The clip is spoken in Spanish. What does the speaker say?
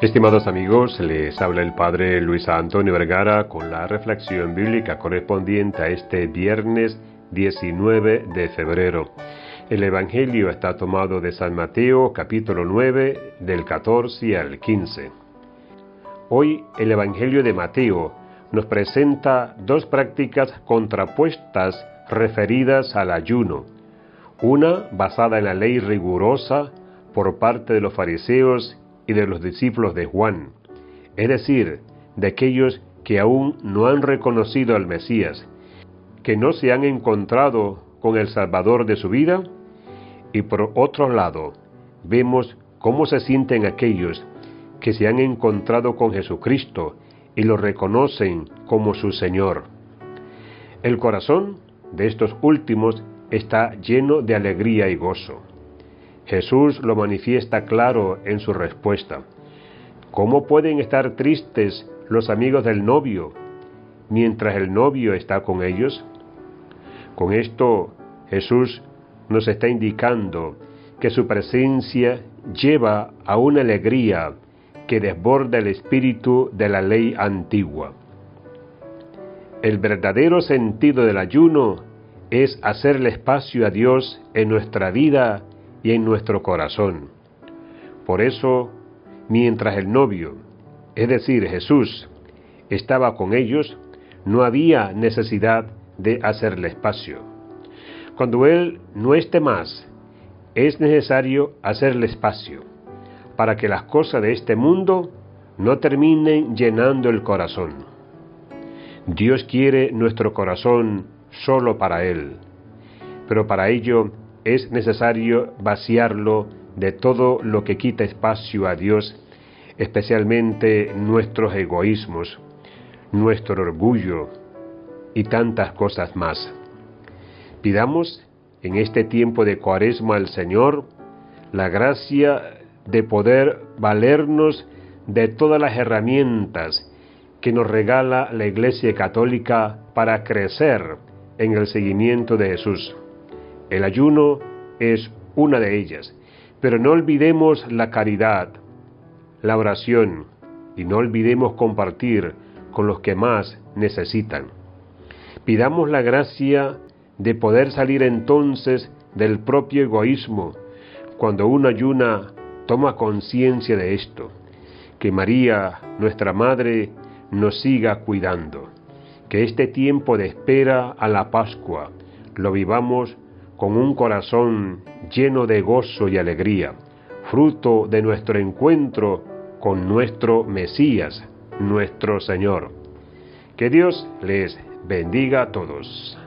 Estimados amigos, les habla el Padre Luis Antonio Vergara con la reflexión bíblica correspondiente a este viernes 19 de febrero. El Evangelio está tomado de San Mateo capítulo 9 del 14 al 15. Hoy el Evangelio de Mateo nos presenta dos prácticas contrapuestas referidas al ayuno. Una basada en la ley rigurosa por parte de los fariseos y de los discípulos de Juan, es decir, de aquellos que aún no han reconocido al Mesías, que no se han encontrado con el Salvador de su vida, y por otro lado, vemos cómo se sienten aquellos que se han encontrado con Jesucristo y lo reconocen como su Señor. El corazón de estos últimos está lleno de alegría y gozo. Jesús lo manifiesta claro en su respuesta. ¿Cómo pueden estar tristes los amigos del novio mientras el novio está con ellos? Con esto Jesús nos está indicando que su presencia lleva a una alegría que desborda el espíritu de la ley antigua. El verdadero sentido del ayuno es hacerle espacio a Dios en nuestra vida y en nuestro corazón. Por eso, mientras el novio, es decir, Jesús, estaba con ellos, no había necesidad de hacerle espacio. Cuando Él no esté más, es necesario hacerle espacio para que las cosas de este mundo no terminen llenando el corazón. Dios quiere nuestro corazón solo para Él, pero para ello es necesario vaciarlo de todo lo que quita espacio a Dios, especialmente nuestros egoísmos, nuestro orgullo y tantas cosas más. Pidamos en este tiempo de cuaresma al Señor la gracia de poder valernos de todas las herramientas que nos regala la Iglesia Católica para crecer en el seguimiento de Jesús. El ayuno es una de ellas, pero no olvidemos la caridad, la oración y no olvidemos compartir con los que más necesitan. Pidamos la gracia de poder salir entonces del propio egoísmo cuando una ayuna toma conciencia de esto, que María, nuestra Madre, nos siga cuidando, que este tiempo de espera a la Pascua lo vivamos con un corazón lleno de gozo y alegría, fruto de nuestro encuentro con nuestro Mesías, nuestro Señor. Que Dios les bendiga a todos.